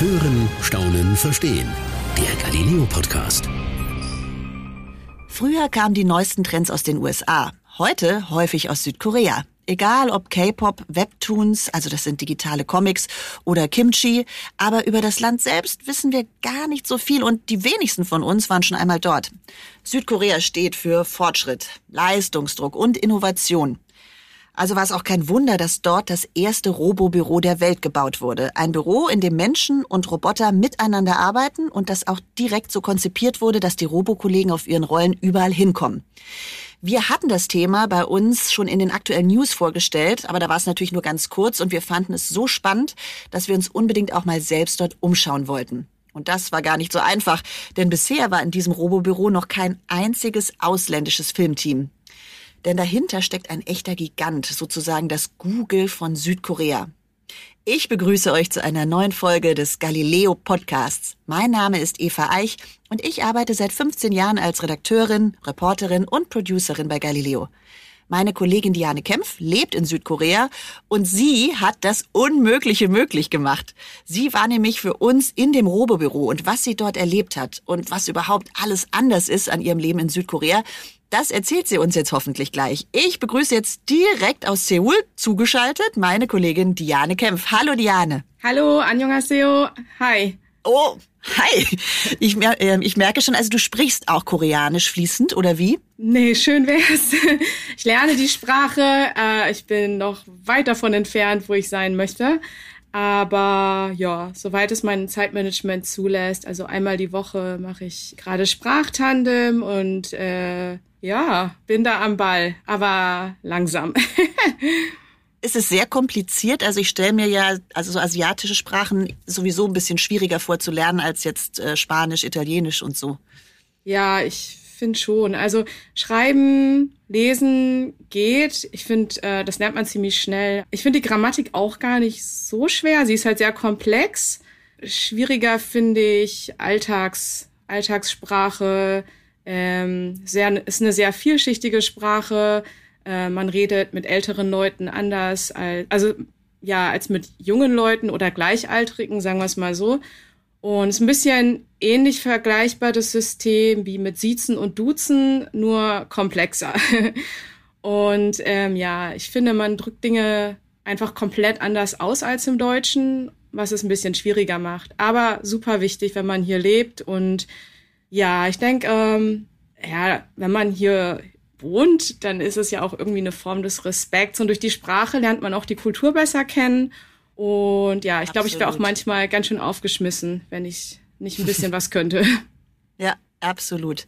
Hören, Staunen, Verstehen. Der Galileo Podcast. Früher kamen die neuesten Trends aus den USA, heute häufig aus Südkorea. Egal ob K-Pop, Webtoons, also das sind digitale Comics, oder Kimchi, aber über das Land selbst wissen wir gar nicht so viel und die wenigsten von uns waren schon einmal dort. Südkorea steht für Fortschritt, Leistungsdruck und Innovation. Also war es auch kein Wunder, dass dort das erste Robobüro der Welt gebaut wurde. Ein Büro, in dem Menschen und Roboter miteinander arbeiten und das auch direkt so konzipiert wurde, dass die Robokollegen auf ihren Rollen überall hinkommen. Wir hatten das Thema bei uns schon in den aktuellen News vorgestellt, aber da war es natürlich nur ganz kurz und wir fanden es so spannend, dass wir uns unbedingt auch mal selbst dort umschauen wollten. Und das war gar nicht so einfach, denn bisher war in diesem Robobüro noch kein einziges ausländisches Filmteam. Denn dahinter steckt ein echter Gigant, sozusagen das Google von Südkorea. Ich begrüße euch zu einer neuen Folge des Galileo Podcasts. Mein Name ist Eva Eich und ich arbeite seit 15 Jahren als Redakteurin, Reporterin und Producerin bei Galileo. Meine Kollegin Diane Kempf lebt in Südkorea und sie hat das Unmögliche möglich gemacht. Sie war nämlich für uns in dem Robobüro und was sie dort erlebt hat und was überhaupt alles anders ist an ihrem Leben in Südkorea, das erzählt sie uns jetzt hoffentlich gleich. Ich begrüße jetzt direkt aus Seoul zugeschaltet meine Kollegin Diane Kempf. Hallo Diane. Hallo, Annyeonghaseyo. Hi. Oh, hi. Ich, äh, ich merke schon, also du sprichst auch Koreanisch fließend, oder wie? Nee, schön wär's. Ich lerne die Sprache. Äh, ich bin noch weit davon entfernt, wo ich sein möchte. Aber ja, soweit es mein Zeitmanagement zulässt, also einmal die Woche mache ich gerade Sprachtandem und äh, ja, bin da am Ball, aber langsam. ist es sehr kompliziert. Also ich stelle mir ja, also so asiatische Sprachen sowieso ein bisschen schwieriger vor zu lernen als jetzt äh, Spanisch, Italienisch und so. Ja, ich finde schon. Also schreiben, lesen geht. Ich finde, äh, das lernt man ziemlich schnell. Ich finde die Grammatik auch gar nicht so schwer. Sie ist halt sehr komplex. Schwieriger finde ich Alltags, Alltagssprache, ähm, sehr, ist eine sehr vielschichtige Sprache. Äh, man redet mit älteren Leuten anders als, also ja, als mit jungen Leuten oder Gleichaltrigen, sagen wir es mal so. Und es ist ein bisschen ähnlich vergleichbar das System wie mit Siezen und Duzen, nur komplexer. und ähm, ja, ich finde, man drückt Dinge einfach komplett anders aus als im Deutschen, was es ein bisschen schwieriger macht. Aber super wichtig, wenn man hier lebt und ja, ich denke, ähm, ja, wenn man hier wohnt, dann ist es ja auch irgendwie eine Form des Respekts und durch die Sprache lernt man auch die Kultur besser kennen. Und ja, ich glaube, ich wäre auch manchmal ganz schön aufgeschmissen, wenn ich nicht ein bisschen was könnte. Ja, Absolut.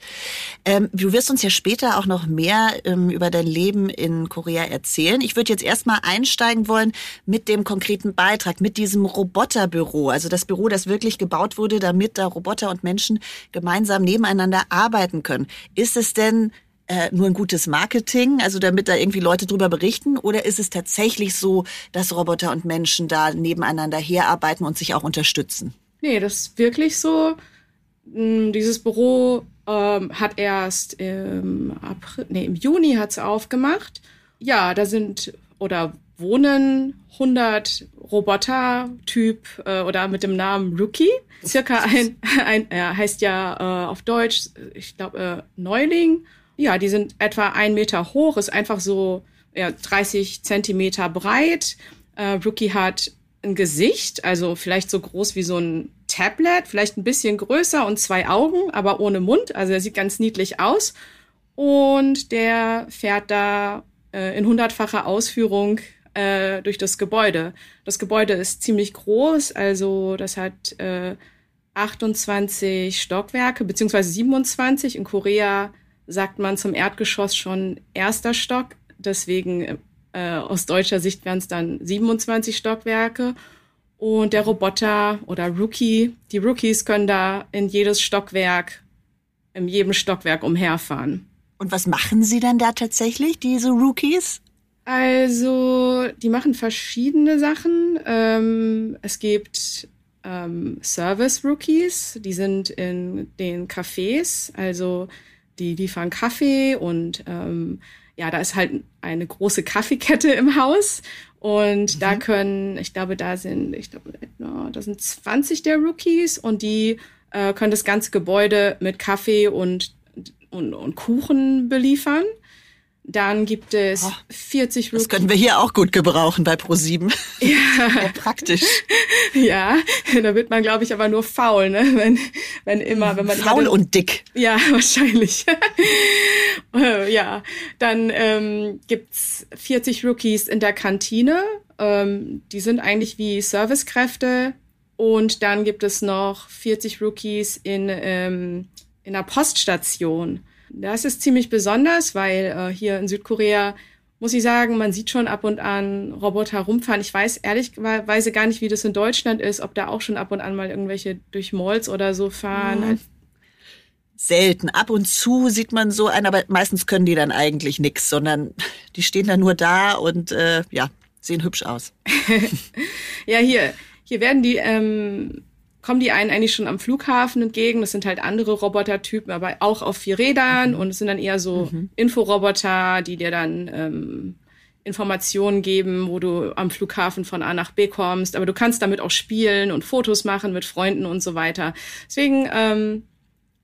Ähm, du wirst uns ja später auch noch mehr ähm, über dein Leben in Korea erzählen. Ich würde jetzt erstmal einsteigen wollen mit dem konkreten Beitrag, mit diesem Roboterbüro. Also das Büro, das wirklich gebaut wurde, damit da Roboter und Menschen gemeinsam nebeneinander arbeiten können. Ist es denn äh, nur ein gutes Marketing, also damit da irgendwie Leute drüber berichten? Oder ist es tatsächlich so, dass Roboter und Menschen da nebeneinander herarbeiten und sich auch unterstützen? Nee, das ist wirklich so. Hm, dieses Büro ähm, hat erst im April, nee, im Juni hat es aufgemacht. Ja, da sind oder wohnen 100 Roboter-Typ äh, oder mit dem Namen Rookie. Circa ein, ein er heißt ja äh, auf Deutsch, ich glaube, äh, Neuling. Ja, die sind etwa ein Meter hoch, ist einfach so ja, 30 Zentimeter breit. Äh, Rookie hat ein Gesicht, also vielleicht so groß wie so ein Tablet, vielleicht ein bisschen größer und zwei Augen, aber ohne Mund. Also er sieht ganz niedlich aus. Und der fährt da äh, in hundertfacher Ausführung äh, durch das Gebäude. Das Gebäude ist ziemlich groß, also das hat äh, 28 Stockwerke, beziehungsweise 27. In Korea sagt man zum Erdgeschoss schon erster Stock. Deswegen äh, aus deutscher Sicht wären es dann 27 Stockwerke. Und der Roboter oder Rookie, die Rookies können da in jedes Stockwerk, in jedem Stockwerk umherfahren. Und was machen sie dann da tatsächlich, diese Rookies? Also, die machen verschiedene Sachen. Ähm, es gibt ähm, Service-Rookies, die sind in den Cafés, also die liefern Kaffee und ähm, ja, da ist halt eine große Kaffeekette im Haus Und mhm. da können, ich glaube, da sind, ich glaube, da sind 20 der Rookies und die äh, können das ganze Gebäude mit Kaffee und, und, und Kuchen beliefern. Dann gibt es oh, 40 Rookies. Das können wir hier auch gut gebrauchen bei Pro7. Ja. praktisch. Ja, da wird man, glaube ich, aber nur faul, ne? Wenn, wenn immer, wenn man. Faul immer und dick. Ja, wahrscheinlich. Äh, ja. Dann ähm, gibt's 40 Rookies in der Kantine. Ähm, die sind eigentlich wie Servicekräfte. Und dann gibt es noch 40 Rookies in, ähm, in der Poststation. Das ist ziemlich besonders, weil äh, hier in Südkorea muss ich sagen, man sieht schon ab und an Roboter rumfahren. Ich weiß ehrlicherweise gar nicht, wie das in Deutschland ist, ob da auch schon ab und an mal irgendwelche durch Malls oder so fahren. Mhm. Selten. Ab und zu sieht man so einen, aber meistens können die dann eigentlich nichts, sondern die stehen dann nur da und äh, ja, sehen hübsch aus. ja, hier, hier werden die ähm, kommen die einen eigentlich schon am Flughafen entgegen. Das sind halt andere Robotertypen, aber auch auf vier Rädern mhm. und es sind dann eher so mhm. Inforoboter, die dir dann ähm, Informationen geben, wo du am Flughafen von A nach B kommst. Aber du kannst damit auch spielen und Fotos machen mit Freunden und so weiter. Deswegen, ähm,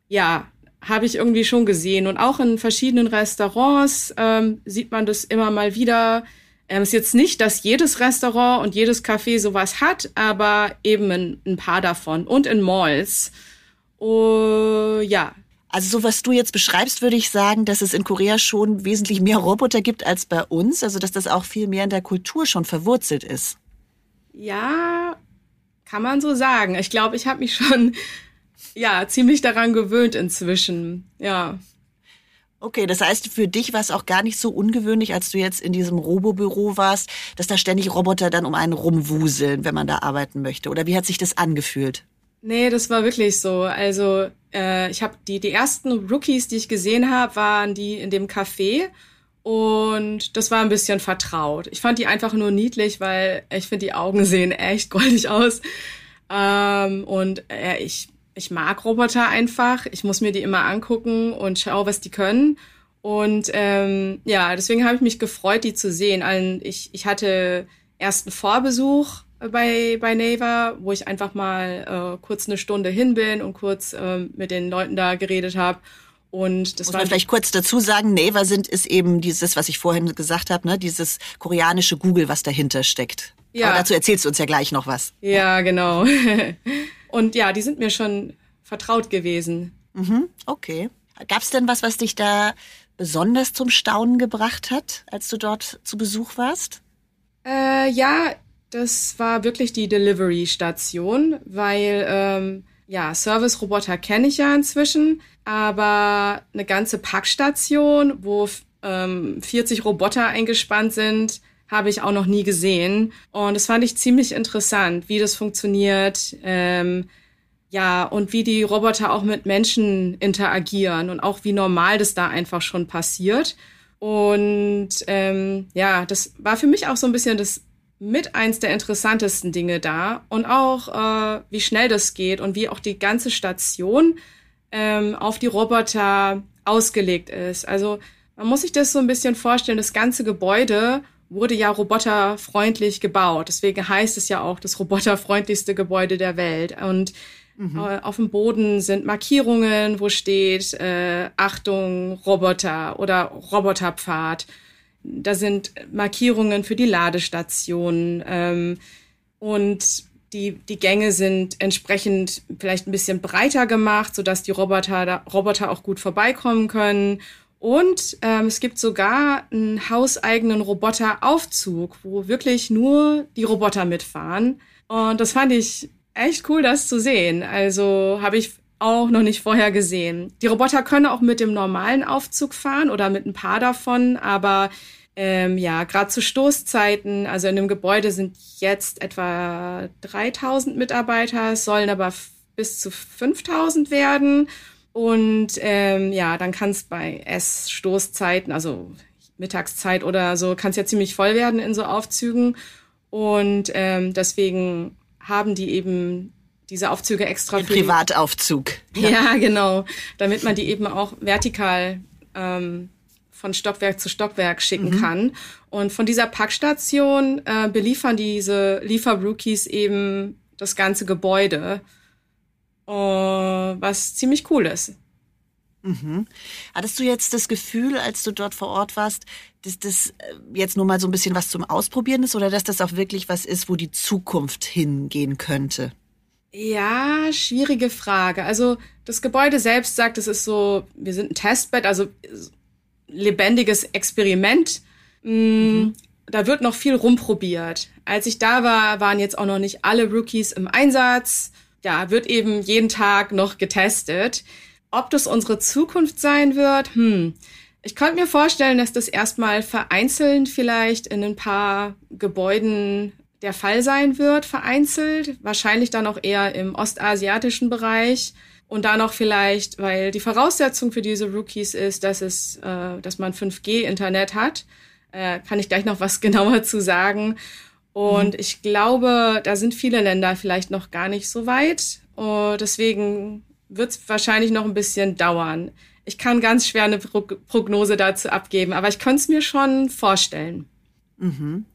ja, habe ich irgendwie schon gesehen. Und auch in verschiedenen Restaurants ähm, sieht man das immer mal wieder ähm, ist jetzt nicht, dass jedes Restaurant und jedes Café sowas hat, aber eben ein, ein paar davon und in Malls. Uh, ja. Also so was du jetzt beschreibst, würde ich sagen, dass es in Korea schon wesentlich mehr Roboter gibt als bei uns. Also dass das auch viel mehr in der Kultur schon verwurzelt ist. Ja, kann man so sagen. Ich glaube, ich habe mich schon ja ziemlich daran gewöhnt inzwischen. Ja. Okay, das heißt, für dich war es auch gar nicht so ungewöhnlich, als du jetzt in diesem Robobüro warst, dass da ständig Roboter dann um einen rumwuseln, wenn man da arbeiten möchte. Oder wie hat sich das angefühlt? Nee, das war wirklich so. Also äh, ich habe die die ersten Rookies, die ich gesehen habe, waren die in dem Café und das war ein bisschen vertraut. Ich fand die einfach nur niedlich, weil ich finde die Augen sehen echt goldig aus ähm, und äh, ich ich mag Roboter einfach. Ich muss mir die immer angucken und schaue, was die können. Und ähm, ja, deswegen habe ich mich gefreut, die zu sehen. Ich, ich hatte erst einen Vorbesuch bei, bei Naver, wo ich einfach mal äh, kurz eine Stunde hin bin und kurz äh, mit den Leuten da geredet habe. Und das Muss man vielleicht kurz dazu sagen, Naver sind ist eben dieses, was ich vorhin gesagt habe, ne, dieses koreanische Google, was dahinter steckt. Ja. Aber dazu erzählst du uns ja gleich noch was. Ja, ja. genau. Und ja, die sind mir schon vertraut gewesen. Mhm, okay. Gab es denn was, was dich da besonders zum Staunen gebracht hat, als du dort zu Besuch warst? Äh, ja, das war wirklich die Delivery-Station, weil ähm, ja, Service-Roboter kenne ich ja inzwischen, aber eine ganze Packstation, wo ähm, 40 Roboter eingespannt sind, habe ich auch noch nie gesehen. Und das fand ich ziemlich interessant, wie das funktioniert. Ähm, ja, und wie die Roboter auch mit Menschen interagieren und auch wie normal das da einfach schon passiert. Und ähm, ja, das war für mich auch so ein bisschen das mit eins der interessantesten Dinge da. Und auch, äh, wie schnell das geht und wie auch die ganze Station ähm, auf die Roboter ausgelegt ist. Also man muss sich das so ein bisschen vorstellen, das ganze Gebäude wurde ja roboterfreundlich gebaut. Deswegen heißt es ja auch das roboterfreundlichste Gebäude der Welt. Und mhm. äh, auf dem Boden sind Markierungen, wo steht äh, Achtung, Roboter oder Roboterpfad. Da sind Markierungen für die Ladestationen. Ähm, und die, die Gänge sind entsprechend vielleicht ein bisschen breiter gemacht, sodass die Roboter, da, Roboter auch gut vorbeikommen können. Und ähm, es gibt sogar einen hauseigenen Roboteraufzug, wo wirklich nur die Roboter mitfahren. Und das fand ich echt cool, das zu sehen. Also habe ich auch noch nicht vorher gesehen. Die Roboter können auch mit dem normalen Aufzug fahren oder mit ein paar davon, aber ähm, ja, gerade zu Stoßzeiten, also in dem Gebäude sind jetzt etwa 3000 Mitarbeiter, sollen aber bis zu 5000 werden. Und ähm, ja, dann kann es bei Essstoßzeiten, also Mittagszeit oder so, kann es ja ziemlich voll werden in so Aufzügen. Und ähm, deswegen haben die eben diese Aufzüge extra. Ein für Privataufzug. Ja. ja, genau. Damit man die eben auch vertikal ähm, von Stockwerk zu Stockwerk schicken mhm. kann. Und von dieser Packstation äh, beliefern diese Lieferrookies eben das ganze Gebäude, was ziemlich cool ist. Mhm. Hattest du jetzt das Gefühl, als du dort vor Ort warst, dass das äh, jetzt nur mal so ein bisschen was zum Ausprobieren ist oder dass das auch wirklich was ist, wo die Zukunft hingehen könnte? Ja, schwierige Frage. Also das Gebäude selbst sagt, es ist so, wir sind ein Testbed, also lebendiges Experiment. Mm, mhm. Da wird noch viel rumprobiert. Als ich da war, waren jetzt auch noch nicht alle Rookies im Einsatz. Ja, wird eben jeden Tag noch getestet. Ob das unsere Zukunft sein wird, hm. Ich könnte mir vorstellen, dass das erstmal vereinzelt vielleicht in ein paar Gebäuden der Fall sein wird, vereinzelt. Wahrscheinlich dann auch eher im ostasiatischen Bereich. Und dann auch vielleicht, weil die Voraussetzung für diese Rookies ist, dass es, äh, dass man 5G-Internet hat. Äh, kann ich gleich noch was genauer zu sagen. Und mhm. ich glaube, da sind viele Länder vielleicht noch gar nicht so weit. Und deswegen wird es wahrscheinlich noch ein bisschen dauern. Ich kann ganz schwer eine Prognose dazu abgeben, aber ich könnte es mir schon vorstellen. Mhm.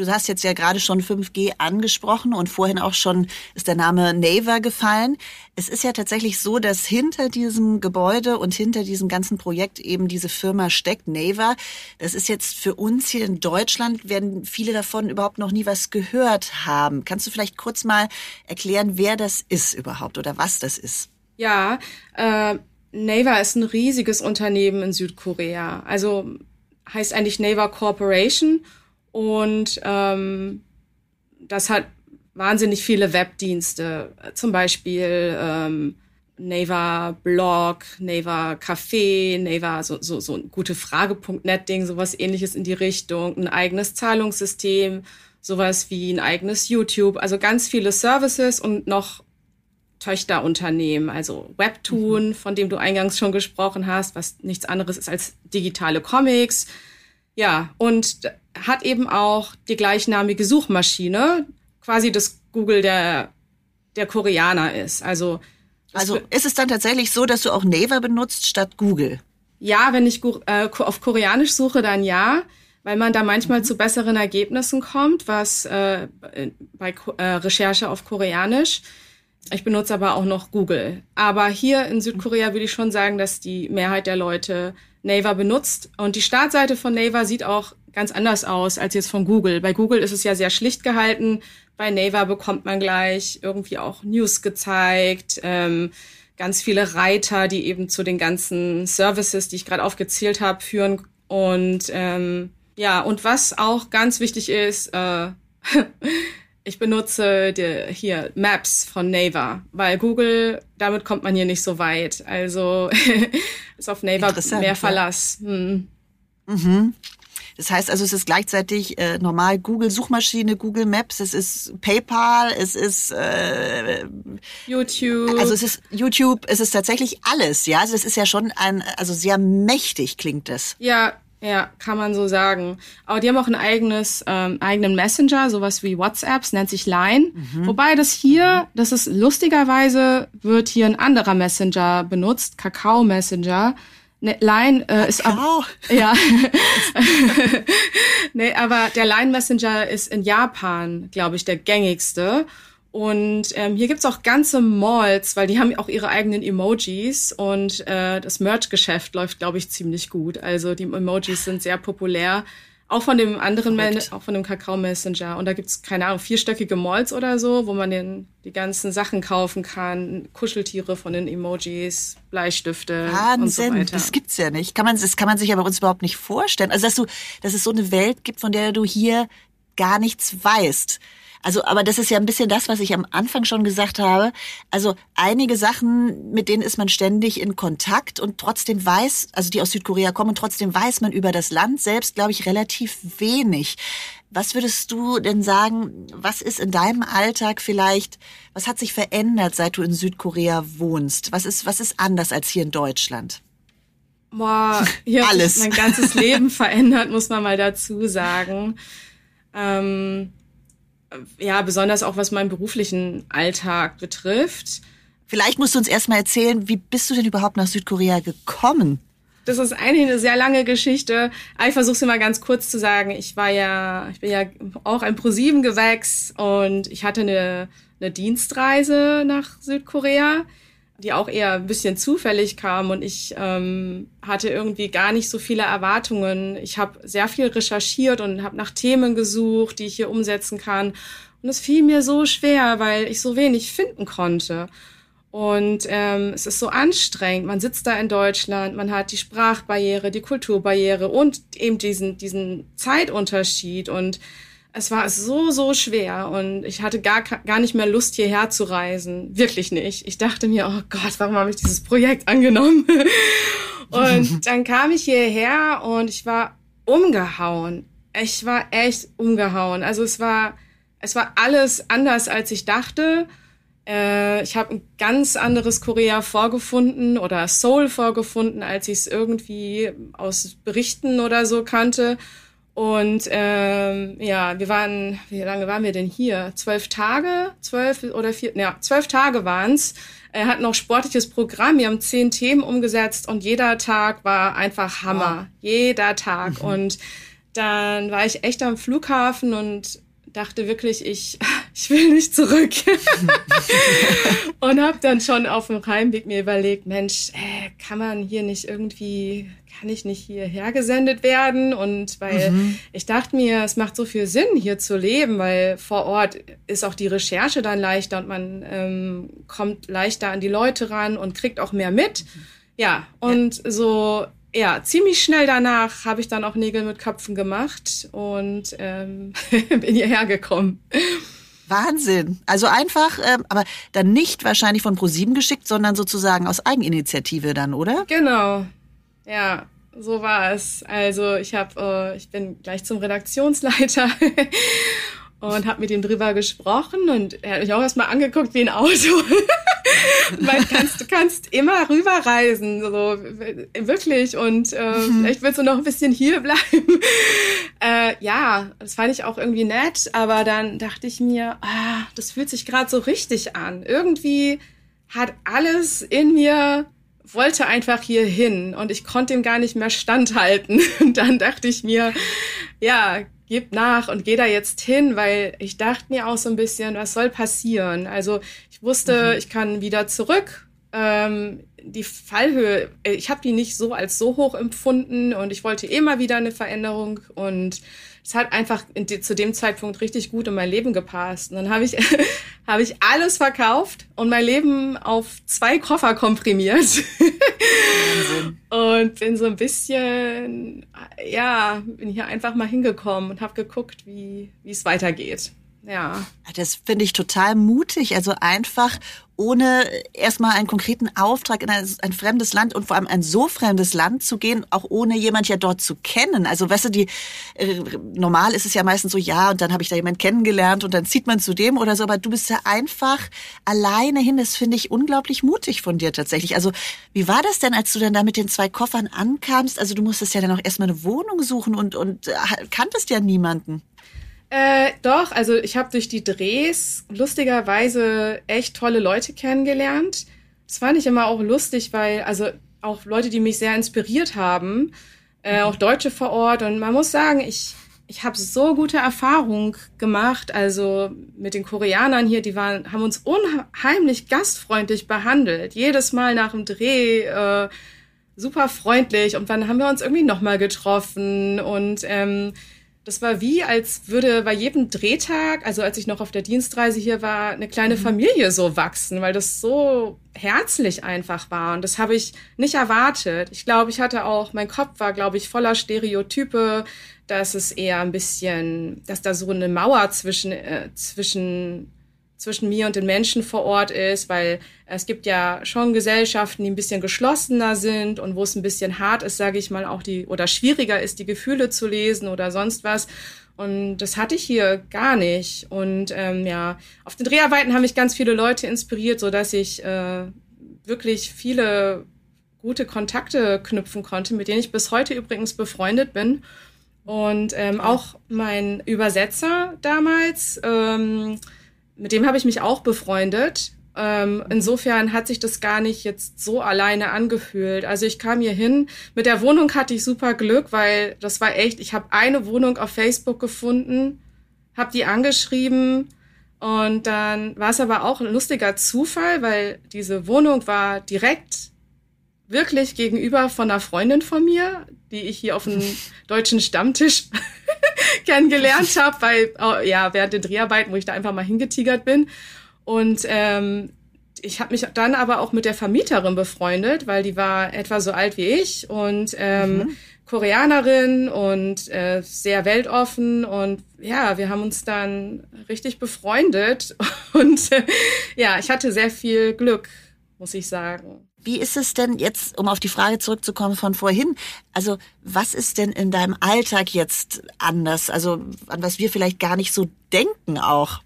Du hast jetzt ja gerade schon 5G angesprochen und vorhin auch schon ist der Name Naver gefallen. Es ist ja tatsächlich so, dass hinter diesem Gebäude und hinter diesem ganzen Projekt eben diese Firma steckt, Naver. Das ist jetzt für uns hier in Deutschland, werden viele davon überhaupt noch nie was gehört haben. Kannst du vielleicht kurz mal erklären, wer das ist überhaupt oder was das ist? Ja, äh, Naver ist ein riesiges Unternehmen in Südkorea. Also heißt eigentlich Naver Corporation und ähm, das hat wahnsinnig viele Webdienste, zum Beispiel ähm, Naver Blog, Naver Café, Naver so, so, so ein gute Frage.net Ding, sowas ähnliches in die Richtung, ein eigenes Zahlungssystem, sowas wie ein eigenes YouTube, also ganz viele Services und noch Töchterunternehmen, also Webtoon, mhm. von dem du eingangs schon gesprochen hast, was nichts anderes ist als digitale Comics. Ja, und hat eben auch die gleichnamige Suchmaschine, quasi das Google der, der Koreaner ist. Also, also ist es dann tatsächlich so, dass du auch Naver benutzt statt Google? Ja, wenn ich äh, auf Koreanisch suche, dann ja, weil man da manchmal mhm. zu besseren Ergebnissen kommt, was äh, bei äh, Recherche auf Koreanisch. Ich benutze aber auch noch Google. Aber hier in Südkorea würde ich schon sagen, dass die Mehrheit der Leute Naver benutzt. Und die Startseite von Naver sieht auch ganz anders aus als jetzt von Google. Bei Google ist es ja sehr schlicht gehalten. Bei Naver bekommt man gleich irgendwie auch News gezeigt, ähm, ganz viele Reiter, die eben zu den ganzen Services, die ich gerade aufgezählt habe, führen. Und ähm, ja, und was auch ganz wichtig ist, äh, Ich benutze die, hier Maps von Naver, weil Google, damit kommt man hier nicht so weit. Also ist auf Naver mehr Verlass. Hm. Mhm. Das heißt also, es ist gleichzeitig äh, normal Google Suchmaschine, Google Maps, es ist PayPal, es ist äh, YouTube. Also es ist YouTube, es ist tatsächlich alles, ja. Also es ist ja schon ein, also sehr mächtig klingt das. Ja, ja, kann man so sagen. Aber die haben auch ein eigenes, ähm, eigenen Messenger, sowas wie WhatsApps, nennt sich Line. Mhm. Wobei das hier, das ist lustigerweise, wird hier ein anderer Messenger benutzt, Kakao Messenger. Ne, Line äh, ist ab, ja. nee, aber der Line Messenger ist in Japan, glaube ich, der gängigste. Und ähm, hier gibt's auch ganze Malls, weil die haben auch ihre eigenen Emojis und äh, das Merch-Geschäft läuft, glaube ich, ziemlich gut. Also die Emojis sind sehr populär. Auch von dem anderen, Man auch von dem Kakao Messenger. Und da gibt's keine Ahnung, vierstöckige Malls oder so, wo man den, die ganzen Sachen kaufen kann. Kuscheltiere von den Emojis, Bleistifte Wahnsinn, und so weiter. Das gibt's ja nicht. Kann man, das kann man sich ja bei uns überhaupt nicht vorstellen. Also, dass du, dass es so eine Welt gibt, von der du hier gar nichts weißt. Also, aber das ist ja ein bisschen das, was ich am Anfang schon gesagt habe. Also einige Sachen, mit denen ist man ständig in Kontakt und trotzdem weiß, also die aus Südkorea kommen und trotzdem weiß man über das Land selbst, glaube ich, relativ wenig. Was würdest du denn sagen, was ist in deinem Alltag vielleicht, was hat sich verändert, seit du in Südkorea wohnst? Was ist, was ist anders als hier in Deutschland? Boah, hier Alles. hat sich mein ganzes Leben verändert, muss man mal dazu sagen. Ähm, ja, besonders auch was meinen beruflichen Alltag betrifft. Vielleicht musst du uns erstmal erzählen, wie bist du denn überhaupt nach Südkorea gekommen? das ist eigentlich eine sehr lange Geschichte. Aber ich versuche es mal ganz kurz zu sagen. Ich war ja, ich bin ja auch ein ProSieben-Gewächs und ich hatte eine, eine Dienstreise nach Südkorea, die auch eher ein bisschen zufällig kam und ich ähm, hatte irgendwie gar nicht so viele Erwartungen. Ich habe sehr viel recherchiert und habe nach Themen gesucht, die ich hier umsetzen kann. Und es fiel mir so schwer, weil ich so wenig finden konnte. Und ähm, es ist so anstrengend. Man sitzt da in Deutschland, man hat die Sprachbarriere, die Kulturbarriere und eben diesen, diesen Zeitunterschied. Und es war so, so schwer. Und ich hatte gar, gar nicht mehr Lust, hierher zu reisen. Wirklich nicht. Ich dachte mir, oh Gott, warum habe ich dieses Projekt angenommen? und dann kam ich hierher und ich war umgehauen. Ich war echt umgehauen. Also es war, es war alles anders, als ich dachte. Äh, ich habe ein ganz anderes Korea vorgefunden oder Seoul vorgefunden, als ich es irgendwie aus Berichten oder so kannte. Und ähm, ja, wir waren, wie lange waren wir denn hier? Zwölf Tage, zwölf oder vier, ja, zwölf Tage waren's. Er hat noch sportliches Programm. Wir haben zehn Themen umgesetzt und jeder Tag war einfach Hammer. Wow. Jeder Tag. Mhm. Und dann war ich echt am Flughafen und dachte wirklich, ich, ich will nicht zurück. und habe dann schon auf dem Heimweg mir überlegt, Mensch, äh, kann man hier nicht irgendwie, kann ich nicht hierher gesendet werden? Und weil mhm. ich dachte mir, es macht so viel Sinn, hier zu leben, weil vor Ort ist auch die Recherche dann leichter und man ähm, kommt leichter an die Leute ran und kriegt auch mehr mit. Ja, und ja. so ja, ziemlich schnell danach habe ich dann auch Nägel mit Köpfen gemacht und ähm, bin hierher gekommen. Wahnsinn. Also einfach, ähm, aber dann nicht wahrscheinlich von ProSieben geschickt, sondern sozusagen aus Eigeninitiative dann, oder? Genau. Ja, so war es. Also ich habe, äh, ich bin gleich zum Redaktionsleiter und habe mit ihm drüber gesprochen und er hat mich auch erstmal angeguckt wie ein Auto. Weil kannst, du kannst immer rüberreisen, so wirklich. Und äh, mhm. vielleicht willst du noch ein bisschen hier bleiben. äh, ja, das fand ich auch irgendwie nett, aber dann dachte ich mir, ah, das fühlt sich gerade so richtig an. Irgendwie hat alles in mir wollte einfach hier hin und ich konnte ihm gar nicht mehr standhalten. Und dann dachte ich mir, ja, gib nach und geh da jetzt hin, weil ich dachte mir auch so ein bisschen, was soll passieren? Also ich wusste, mhm. ich kann wieder zurück. Ähm, die Fallhöhe, äh, ich habe die nicht so als so hoch empfunden und ich wollte immer wieder eine Veränderung und es hat einfach die, zu dem Zeitpunkt richtig gut in mein Leben gepasst. Und dann habe ich, hab ich alles verkauft und mein Leben auf zwei Koffer komprimiert. und bin so ein bisschen, ja, bin hier einfach mal hingekommen und habe geguckt, wie wie es weitergeht. Ja. Das finde ich total mutig. Also einfach ohne erstmal einen konkreten Auftrag in ein, ein, fremdes Land und vor allem ein so fremdes Land zu gehen, auch ohne jemand ja dort zu kennen. Also weißt du, die äh, normal ist es ja meistens so, ja, und dann habe ich da jemanden kennengelernt und dann zieht man zu dem oder so, aber du bist ja einfach alleine hin. Das finde ich unglaublich mutig von dir tatsächlich. Also wie war das denn, als du dann da mit den zwei Koffern ankamst? Also du musstest ja dann auch erstmal eine Wohnung suchen und, und äh, kanntest ja niemanden. Äh, doch, also ich habe durch die Drehs lustigerweise echt tolle Leute kennengelernt. Das fand ich immer auch lustig, weil, also auch Leute, die mich sehr inspiriert haben, äh, auch Deutsche vor Ort. Und man muss sagen, ich, ich habe so gute Erfahrungen gemacht. Also mit den Koreanern hier, die waren, haben uns unheimlich gastfreundlich behandelt. Jedes Mal nach dem Dreh äh, super freundlich. Und dann haben wir uns irgendwie nochmal getroffen und ähm, das war wie, als würde bei jedem Drehtag, also als ich noch auf der Dienstreise hier war, eine kleine mhm. Familie so wachsen, weil das so herzlich einfach war. Und das habe ich nicht erwartet. Ich glaube, ich hatte auch, mein Kopf war, glaube ich, voller Stereotype, dass es eher ein bisschen, dass da so eine Mauer zwischen, äh, zwischen zwischen mir und den Menschen vor Ort ist, weil es gibt ja schon Gesellschaften, die ein bisschen geschlossener sind und wo es ein bisschen hart ist, sage ich mal, auch die oder schwieriger ist, die Gefühle zu lesen oder sonst was. Und das hatte ich hier gar nicht. Und ähm, ja, auf den Dreharbeiten haben mich ganz viele Leute inspiriert, so dass ich äh, wirklich viele gute Kontakte knüpfen konnte, mit denen ich bis heute übrigens befreundet bin. Und ähm, auch mein Übersetzer damals. Ähm, mit dem habe ich mich auch befreundet. Ähm, insofern hat sich das gar nicht jetzt so alleine angefühlt. Also ich kam hier hin. Mit der Wohnung hatte ich super Glück, weil das war echt, ich habe eine Wohnung auf Facebook gefunden, habe die angeschrieben und dann war es aber auch ein lustiger Zufall, weil diese Wohnung war direkt wirklich gegenüber von einer Freundin von mir, die ich hier auf dem deutschen Stammtisch kennengelernt habe, weil oh, ja während den Dreharbeiten, wo ich da einfach mal hingetigert bin. Und ähm, ich habe mich dann aber auch mit der Vermieterin befreundet, weil die war etwa so alt wie ich und ähm, mhm. Koreanerin und äh, sehr weltoffen und ja, wir haben uns dann richtig befreundet und äh, ja, ich hatte sehr viel Glück, muss ich sagen. Wie ist es denn jetzt, um auf die Frage zurückzukommen von vorhin? Also, was ist denn in deinem Alltag jetzt anders? Also, an was wir vielleicht gar nicht so denken auch?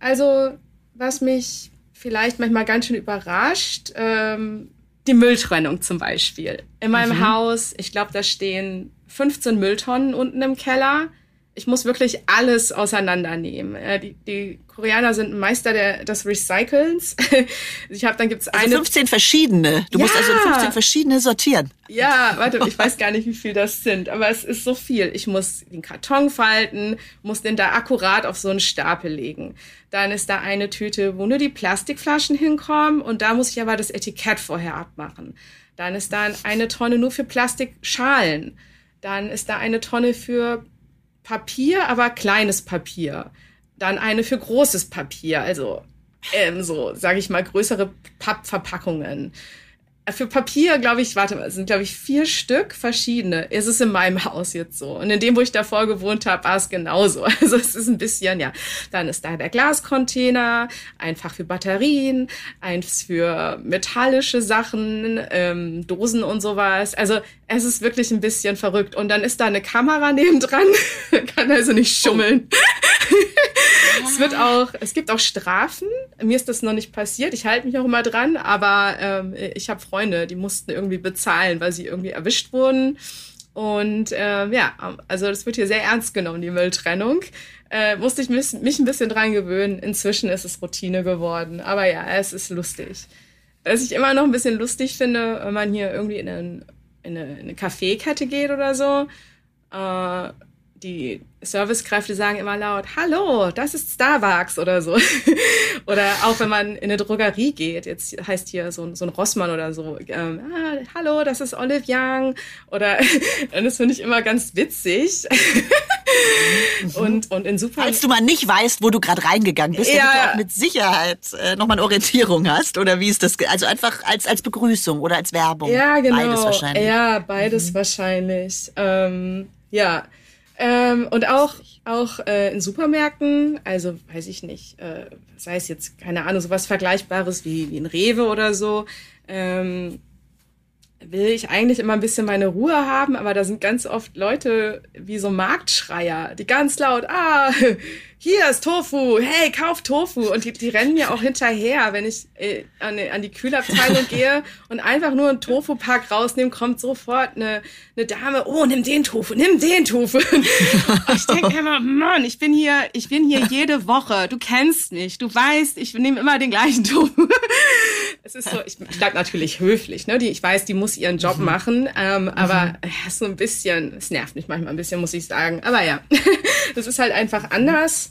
Also, was mich vielleicht manchmal ganz schön überrascht, ähm, die Mülltrennung zum Beispiel. In meinem mhm. Haus, ich glaube, da stehen 15 Mülltonnen unten im Keller ich muss wirklich alles auseinandernehmen. Äh, die, die Koreaner sind Meister der, des Recyclens. ich habe, dann gibt's also eine. 15 verschiedene. Du ja. musst also 15 verschiedene sortieren. Ja, warte, ich weiß gar nicht, wie viel das sind, aber es ist so viel. Ich muss den Karton falten, muss den da akkurat auf so einen Stapel legen. Dann ist da eine Tüte, wo nur die Plastikflaschen hinkommen und da muss ich aber das Etikett vorher abmachen. Dann ist da eine Tonne nur für Plastikschalen. Dann ist da eine Tonne für Papier, aber kleines Papier. Dann eine für großes Papier, also ähm, so, sage ich mal, größere Pappverpackungen. Für Papier, glaube ich, warte mal, sind, glaube ich, vier Stück verschiedene. Es ist in meinem Haus jetzt so. Und in dem, wo ich davor gewohnt habe, war es genauso. Also es ist ein bisschen, ja. Dann ist da der Glascontainer, einfach für Batterien, eins für metallische Sachen, ähm, Dosen und sowas. Also es ist wirklich ein bisschen verrückt. Und dann ist da eine Kamera nebendran, kann also nicht schummeln. es wird auch, es gibt auch Strafen. Mir ist das noch nicht passiert. Ich halte mich auch immer dran, aber ähm, ich habe Freunde, die mussten irgendwie bezahlen, weil sie irgendwie erwischt wurden. Und äh, ja, also das wird hier sehr ernst genommen, die Mülltrennung. Äh, musste ich mich, mich ein bisschen dran gewöhnen. Inzwischen ist es Routine geworden. Aber ja, es ist lustig. Was ich immer noch ein bisschen lustig finde, wenn man hier irgendwie in eine, in eine, in eine Kaffeekette geht oder so, äh, die Servicekräfte sagen immer laut, hallo, das ist Starbucks oder so. oder auch wenn man in eine Drogerie geht, jetzt heißt hier so, so ein Rossmann oder so, ähm, ah, hallo, das ist Olive Young. Oder, das finde ich immer ganz witzig. und, und in Super. Falls du mal nicht weißt, wo du gerade reingegangen bist, ja, damit du auch mit Sicherheit äh, nochmal eine Orientierung hast, oder wie ist das? Also einfach als, als Begrüßung oder als Werbung. Ja, genau. Beides wahrscheinlich. Ja, beides mhm. wahrscheinlich. Ähm, ja. Ähm, und auch, auch äh, in Supermärkten, also weiß ich nicht, äh, sei es jetzt, keine Ahnung, sowas Vergleichbares wie, wie ein Rewe oder so, ähm, will ich eigentlich immer ein bisschen meine Ruhe haben, aber da sind ganz oft Leute wie so Marktschreier, die ganz laut, ah, hier ist Tofu, hey, kauf Tofu. Und die, die rennen mir auch hinterher, wenn ich äh, an, an die Kühlabteilung gehe und einfach nur einen Tofu-Pack rausnehme, kommt sofort eine, eine Dame, oh, nimm den Tofu, nimm den Tofu. ich denke immer, Mann, ich bin hier, ich bin hier jede Woche, du kennst mich, du weißt, ich nehme immer den gleichen Tofu. es ist so, ich, bleib natürlich höflich, ne? Die, ich weiß, die muss ihren Job mhm. machen, ähm, aber mhm. ja, so ein bisschen, es nervt mich manchmal ein bisschen, muss ich sagen. Aber ja, das ist halt einfach anders.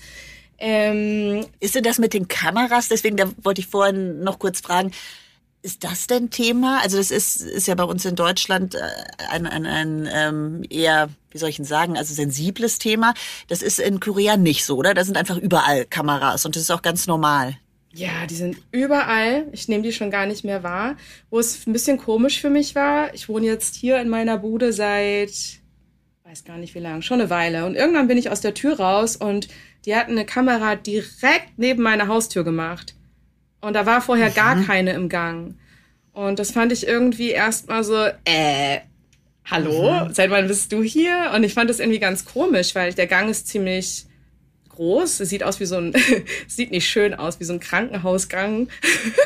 Ähm, ist denn das mit den Kameras? Deswegen, da wollte ich vorhin noch kurz fragen. Ist das denn Thema? Also das ist, ist ja bei uns in Deutschland äh, ein, ein, ein ähm, eher, wie soll ich denn sagen, also sensibles Thema. Das ist in Korea nicht so, oder? Da sind einfach überall Kameras und das ist auch ganz normal. Ja, die sind überall. Ich nehme die schon gar nicht mehr wahr. Wo es ein bisschen komisch für mich war, ich wohne jetzt hier in meiner Bude seit, weiß gar nicht wie lange, schon eine Weile. Und irgendwann bin ich aus der Tür raus und die hatten eine Kamera direkt neben meiner Haustür gemacht. Und da war vorher mhm. gar keine im Gang. Und das fand ich irgendwie erstmal so, äh, hallo, mhm. seit wann bist du hier? Und ich fand das irgendwie ganz komisch, weil der Gang ist ziemlich groß. Es sieht aus wie so ein, sieht nicht schön aus, wie so ein Krankenhausgang.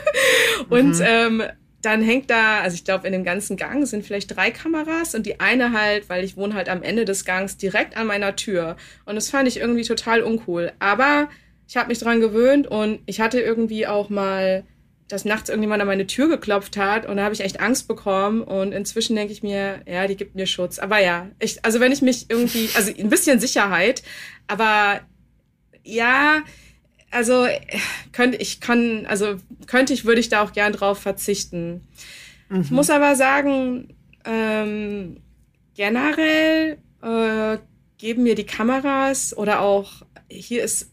und mhm. ähm, dann hängt da, also ich glaube, in dem ganzen Gang sind vielleicht drei Kameras und die eine halt, weil ich wohne halt am Ende des Gangs direkt an meiner Tür. Und das fand ich irgendwie total uncool. Aber ich habe mich dran gewöhnt und ich hatte irgendwie auch mal, dass nachts irgendjemand an meine Tür geklopft hat und da habe ich echt Angst bekommen und inzwischen denke ich mir, ja, die gibt mir Schutz. Aber ja, ich, also wenn ich mich irgendwie, also ein bisschen Sicherheit, aber ja, also könnte ich kann, also könnte ich, würde ich da auch gern drauf verzichten. Mhm. Ich muss aber sagen, ähm, generell äh, geben mir die Kameras oder auch hier ist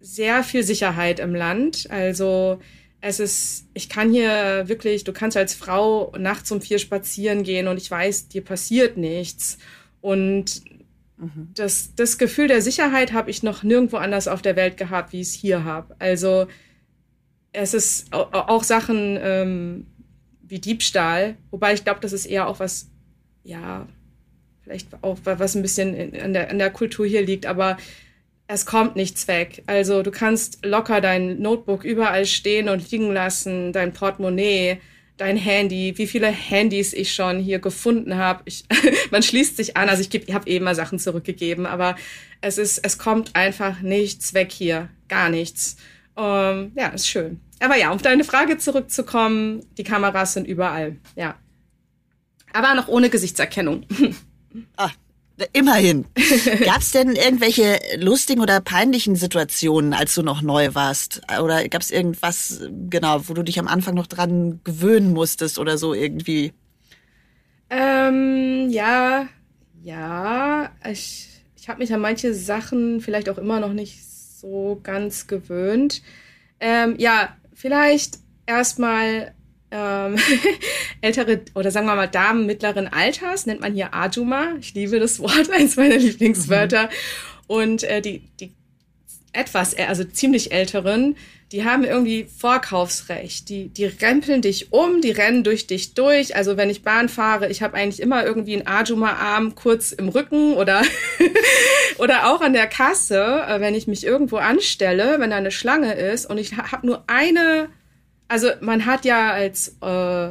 sehr viel Sicherheit im Land. Also es ist, ich kann hier wirklich, du kannst als Frau nachts um vier spazieren gehen und ich weiß, dir passiert nichts. Und mhm. das, das Gefühl der Sicherheit habe ich noch nirgendwo anders auf der Welt gehabt, wie ich es hier habe. Also es ist auch Sachen ähm, wie Diebstahl, wobei ich glaube, das ist eher auch was, ja, vielleicht auch was ein bisschen in, der, in der Kultur hier liegt, aber es kommt nichts weg. Also du kannst locker dein Notebook überall stehen und liegen lassen, dein Portemonnaie, dein Handy, wie viele Handys ich schon hier gefunden habe. man schließt sich an, also ich, ich habe eh immer Sachen zurückgegeben, aber es ist, es kommt einfach nichts weg hier, gar nichts. Ähm, ja, ist schön. Aber ja, um auf deine Frage zurückzukommen, die Kameras sind überall, ja. Aber noch ohne Gesichtserkennung. Ah, Immerhin. Gab es denn irgendwelche lustigen oder peinlichen Situationen, als du noch neu warst? Oder gab es irgendwas, genau, wo du dich am Anfang noch dran gewöhnen musstest oder so irgendwie? Ähm, ja, ja. Ich, ich habe mich an manche Sachen vielleicht auch immer noch nicht so ganz gewöhnt. Ähm, ja, vielleicht erstmal ähm, ältere oder sagen wir mal Damen mittleren Alters, nennt man hier Ajuma. Ich liebe das Wort, eins meiner Lieblingswörter. Mhm. Und äh, die, die etwas, äh, also ziemlich älteren, die haben irgendwie Vorkaufsrecht. Die, die rempeln dich um, die rennen durch dich durch. Also wenn ich Bahn fahre, ich habe eigentlich immer irgendwie einen Ajuma-Arm kurz im Rücken oder, oder auch an der Kasse, äh, wenn ich mich irgendwo anstelle, wenn da eine Schlange ist und ich habe nur eine also man hat ja als äh,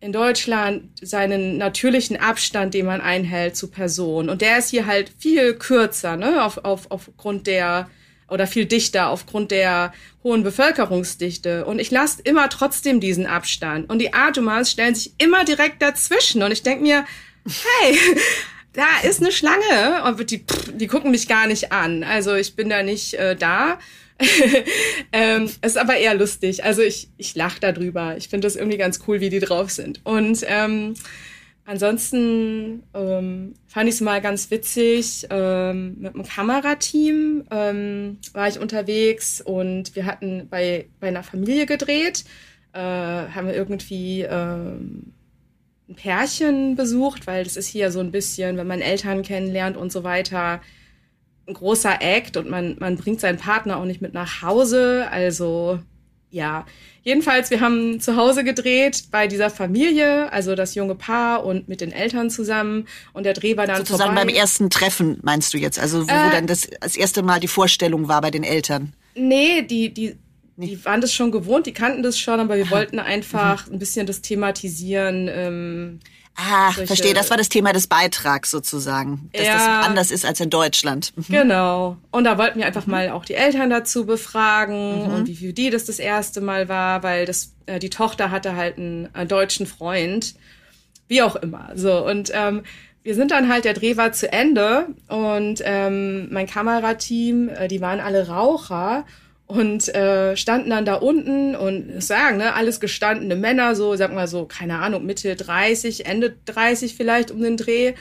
in Deutschland seinen natürlichen Abstand, den man einhält zu Personen. Und der ist hier halt viel kürzer, ne, auf, auf, aufgrund der, oder viel dichter aufgrund der hohen Bevölkerungsdichte. Und ich lasse immer trotzdem diesen Abstand. Und die Atomars stellen sich immer direkt dazwischen. Und ich denk mir, hey, da ist eine Schlange. Und die, die gucken mich gar nicht an. Also ich bin da nicht äh, da. ähm, ist aber eher lustig. Also ich, ich lache darüber. Ich finde das irgendwie ganz cool, wie die drauf sind. Und ähm, ansonsten ähm, fand ich es mal ganz witzig. Ähm, mit einem Kamerateam ähm, war ich unterwegs und wir hatten bei, bei einer Familie gedreht. Äh, haben wir irgendwie ähm, ein Pärchen besucht, weil das ist hier so ein bisschen, wenn man Eltern kennenlernt und so weiter, ein großer Act und man, man bringt seinen Partner auch nicht mit nach Hause. Also ja, jedenfalls, wir haben zu Hause gedreht bei dieser Familie, also das junge Paar und mit den Eltern zusammen. Und der Dreh war dann Sozusagen vorbei. beim ersten Treffen, meinst du jetzt? Also wo äh, dann das, das erste Mal die Vorstellung war bei den Eltern? Nee, die, die, die waren das schon gewohnt, die kannten das schon, aber wir Aha. wollten einfach mhm. ein bisschen das thematisieren. Ähm, Ach, solche, verstehe. Das war das Thema des Beitrags sozusagen, dass ja, das anders ist als in Deutschland. Mhm. Genau. Und da wollten wir einfach mhm. mal auch die Eltern dazu befragen mhm. und wie für die das das erste Mal war, weil das äh, die Tochter hatte halt einen, einen, deutschen Freund, wie auch immer. So und ähm, wir sind dann halt, der Dreh war zu Ende und ähm, mein Kamerateam, äh, die waren alle Raucher und äh, standen dann da unten und sagen, ne, alles gestandene Männer, so, sag mal so, keine Ahnung, Mitte 30, Ende 30 vielleicht um den Dreh.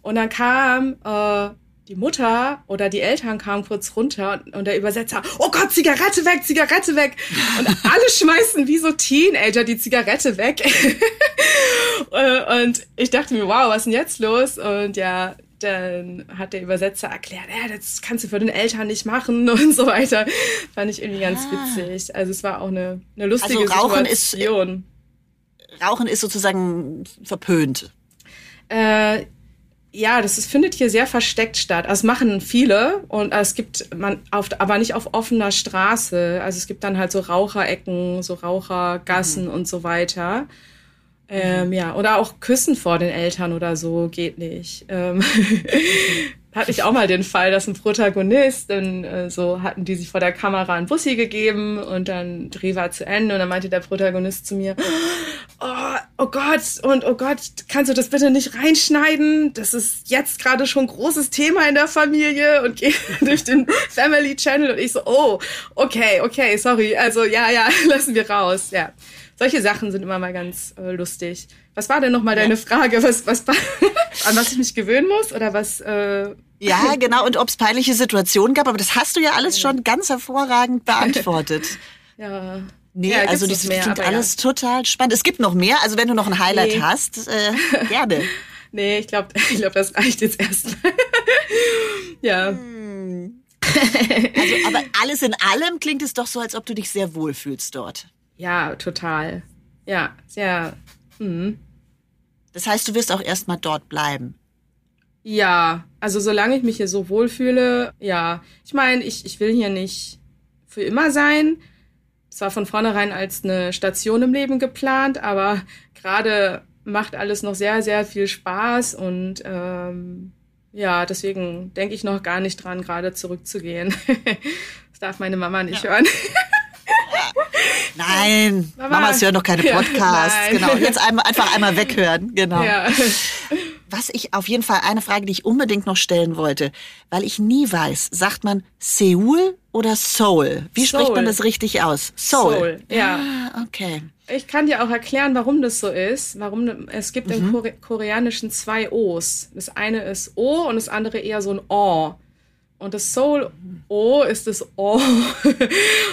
Und dann kam äh, die Mutter oder die Eltern kamen kurz runter und, und der Übersetzer, oh Gott, Zigarette weg, Zigarette weg. Und alle schmeißen wie so Teenager die Zigarette weg. Äh, und ich dachte mir, wow, was ist denn jetzt los? Und ja, dann hat der Übersetzer erklärt, ja, das kannst du für den Eltern nicht machen und so weiter. Fand ich irgendwie ganz ah. witzig. Also es war auch eine, eine lustige also Rauchen Situation. Ist, Rauchen ist sozusagen verpönt. Äh, ja, das ist, findet hier sehr versteckt statt. Also es machen viele und es gibt man auf, aber nicht auf offener Straße. Also es gibt dann halt so Raucherecken, so Rauchergassen mhm. und so weiter. Ähm, ja, oder auch Küssen vor den Eltern oder so geht nicht. Ähm, hatte ich auch mal den Fall, dass ein Protagonist, dann äh, so hatten die sich vor der Kamera ein Bussi gegeben und dann Dreh war zu Ende und dann meinte der Protagonist zu mir, oh, oh Gott, und oh Gott, kannst du das bitte nicht reinschneiden? Das ist jetzt gerade schon ein großes Thema in der Familie und gehe durch den Family Channel und ich so, oh, okay, okay, sorry, also ja, ja, lassen wir raus, ja. Solche Sachen sind immer mal ganz äh, lustig. Was war denn nochmal deine Frage? Was, was, an was ich mich gewöhnen muss oder was? Äh ja, genau. Und ob es peinliche Situationen gab, aber das hast du ja alles schon ganz hervorragend beantwortet. ja. Nee, ja, also das mehr, klingt alles ja. total spannend. Es gibt noch mehr, also wenn du noch ein Highlight nee. hast, äh, gerne. nee, ich glaube, ich glaub, das reicht jetzt erstmal. ja. Hm. also, aber alles in allem klingt es doch so, als ob du dich sehr wohl fühlst dort. Ja, total. Ja, sehr. Mh. Das heißt, du wirst auch erstmal dort bleiben. Ja, also solange ich mich hier so wohlfühle, ja. Ich meine, ich, ich will hier nicht für immer sein. Es war von vornherein als eine Station im Leben geplant, aber gerade macht alles noch sehr, sehr viel Spaß und ähm, ja, deswegen denke ich noch gar nicht dran, gerade zurückzugehen. das darf meine Mama nicht ja. hören. Nein, Mama. Mamas hören noch keine Podcasts. Ja, genau, jetzt einmal, einfach einmal weghören. Genau. Ja. Was ich auf jeden Fall eine Frage, die ich unbedingt noch stellen wollte, weil ich nie weiß, sagt man Seoul oder Seoul? Wie Soul. spricht man das richtig aus? Seoul. Seoul ja. Ah, okay. Ich kann dir auch erklären, warum das so ist. Warum es gibt mhm. im Kore Koreanischen zwei O's. Das eine ist O und das andere eher so ein O. Und das Soul O ist das O.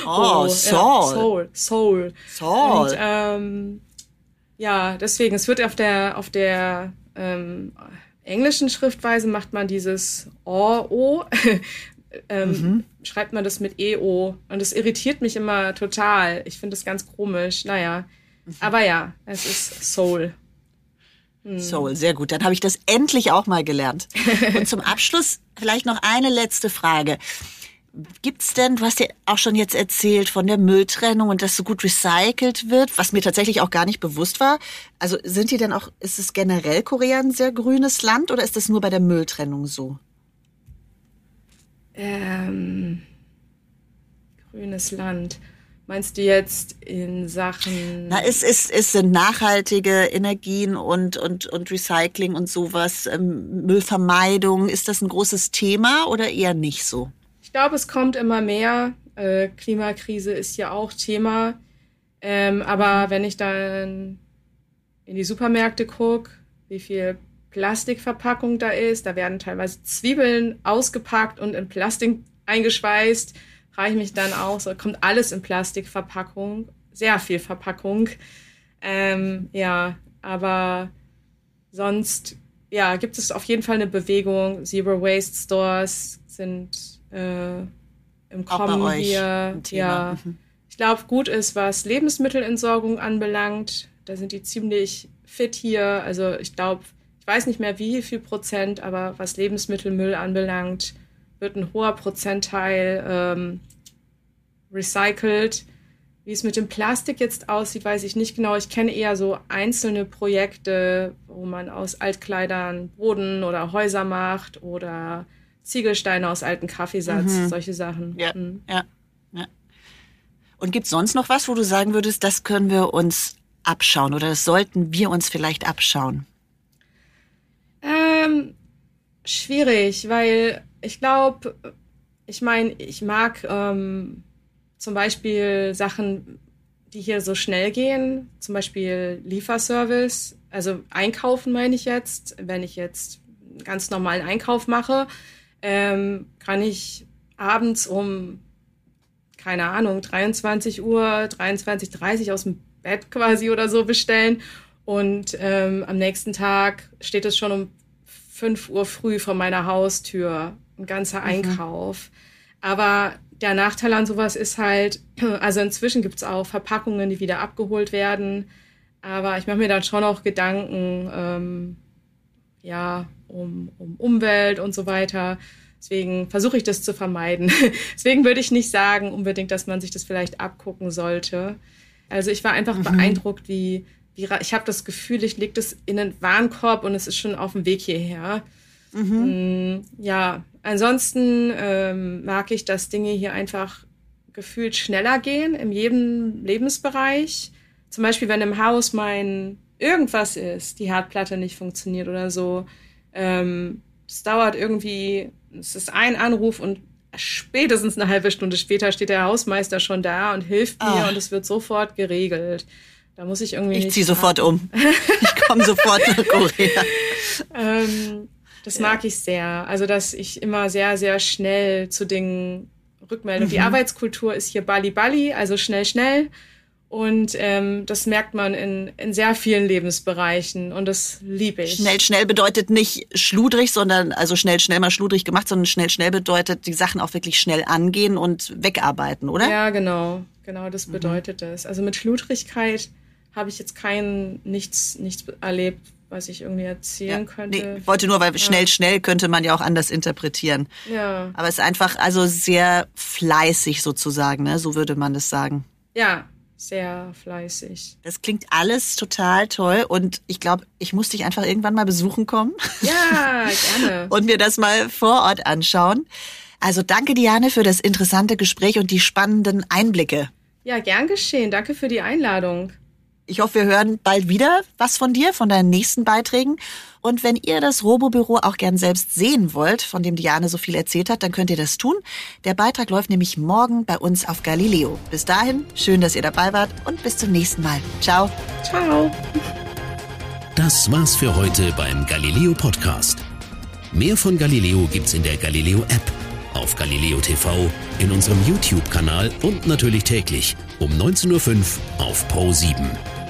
Oh, o, Soul. Ja, Soul. Soul. Soul. Und ähm, ja, deswegen, es wird auf der, auf der ähm, englischen Schriftweise macht man dieses O, O. ähm, mhm. Schreibt man das mit EO. Und das irritiert mich immer total. Ich finde das ganz komisch. Naja. Mhm. Aber ja, es ist Soul. Hm. Soul, sehr gut. Dann habe ich das endlich auch mal gelernt. Und zum Abschluss vielleicht noch eine letzte Frage. Gibt's denn, du hast ja auch schon jetzt erzählt von der Mülltrennung und dass so gut recycelt wird, was mir tatsächlich auch gar nicht bewusst war. Also sind die denn auch, ist es generell Korea ein sehr grünes Land oder ist das nur bei der Mülltrennung so? Ähm, grünes Land. Meinst du jetzt in Sachen? Na, es, es, es sind nachhaltige Energien und, und, und Recycling und sowas, ähm, Müllvermeidung. Ist das ein großes Thema oder eher nicht so? Ich glaube, es kommt immer mehr. Äh, Klimakrise ist ja auch Thema. Ähm, aber wenn ich dann in die Supermärkte gucke, wie viel Plastikverpackung da ist, da werden teilweise Zwiebeln ausgepackt und in Plastik eingeschweißt frage ich mich dann auch, so kommt alles in Plastikverpackung, sehr viel Verpackung. Ähm, ja, aber sonst, ja, gibt es auf jeden Fall eine Bewegung. Zero Waste Stores sind äh, im Kommen hier. Ja, mhm. ich glaube, gut ist, was Lebensmittelentsorgung anbelangt. Da sind die ziemlich fit hier. Also ich glaube, ich weiß nicht mehr wie viel Prozent, aber was Lebensmittelmüll anbelangt, wird ein hoher Prozentteil ähm, recycelt. Wie es mit dem Plastik jetzt aussieht, weiß ich nicht genau. Ich kenne eher so einzelne Projekte, wo man aus Altkleidern Boden oder Häuser macht oder Ziegelsteine aus alten Kaffeesatz, mhm. solche Sachen. Ja, mhm. ja, ja. Und gibt es sonst noch was, wo du sagen würdest, das können wir uns abschauen oder das sollten wir uns vielleicht abschauen? Ähm, schwierig, weil ich glaube, ich meine, ich mag ähm, zum Beispiel Sachen, die hier so schnell gehen, zum Beispiel Lieferservice, also einkaufen meine ich jetzt. Wenn ich jetzt einen ganz normalen Einkauf mache, ähm, kann ich abends um, keine Ahnung, 23 Uhr, 23.30 aus dem Bett quasi oder so bestellen. Und ähm, am nächsten Tag steht es schon um 5 Uhr früh vor meiner Haustür ein ganzer mhm. Einkauf. Mhm. Aber der Nachteil an sowas ist halt, also inzwischen gibt es auch Verpackungen, die wieder abgeholt werden. Aber ich mache mir dann schon auch Gedanken, ähm, ja, um, um Umwelt und so weiter. Deswegen versuche ich das zu vermeiden. Deswegen würde ich nicht sagen unbedingt, dass man sich das vielleicht abgucken sollte. Also ich war einfach mhm. beeindruckt, wie, wie ich habe das Gefühl, ich lege das in einen Warenkorb und es ist schon auf dem Weg hierher. Mhm. Ja, ansonsten ähm, mag ich, dass Dinge hier einfach gefühlt schneller gehen in jedem Lebensbereich. Zum Beispiel, wenn im Haus mein irgendwas ist, die Herdplatte nicht funktioniert oder so. Ähm, es dauert irgendwie, es ist ein Anruf und spätestens eine halbe Stunde später steht der Hausmeister schon da und hilft mir oh. und es wird sofort geregelt. Da muss ich irgendwie. Ich ziehe sofort um. ich komme sofort nach Korea. ähm, das ja. mag ich sehr. Also, dass ich immer sehr, sehr schnell zu Dingen rückmelde. Mhm. Die Arbeitskultur ist hier Bali Bali, also schnell, schnell. Und ähm, das merkt man in, in sehr vielen Lebensbereichen und das liebe ich. Schnell, schnell bedeutet nicht schludrig, sondern also schnell, schnell mal schludrig gemacht, sondern schnell, schnell bedeutet die Sachen auch wirklich schnell angehen und wegarbeiten, oder? Ja, genau. Genau, das mhm. bedeutet es. Also mit Schludrigkeit habe ich jetzt kein nichts, nichts erlebt, was ich irgendwie erzählen ja, könnte. Nee, wollte nur, weil schnell, ja. schnell könnte man ja auch anders interpretieren. Ja. Aber es ist einfach also sehr fleißig sozusagen, ne? So würde man das sagen. Ja, sehr fleißig. Das klingt alles total toll und ich glaube, ich muss dich einfach irgendwann mal besuchen kommen. Ja, gerne. und mir das mal vor Ort anschauen. Also danke, Diane, für das interessante Gespräch und die spannenden Einblicke. Ja, gern geschehen. Danke für die Einladung. Ich hoffe, wir hören bald wieder was von dir, von deinen nächsten Beiträgen. Und wenn ihr das Robobüro auch gern selbst sehen wollt, von dem Diane so viel erzählt hat, dann könnt ihr das tun. Der Beitrag läuft nämlich morgen bei uns auf Galileo. Bis dahin, schön, dass ihr dabei wart und bis zum nächsten Mal. Ciao. Ciao. Das war's für heute beim Galileo Podcast. Mehr von Galileo gibt's in der Galileo App, auf Galileo TV, in unserem YouTube-Kanal und natürlich täglich um 19.05 Uhr auf Pro 7.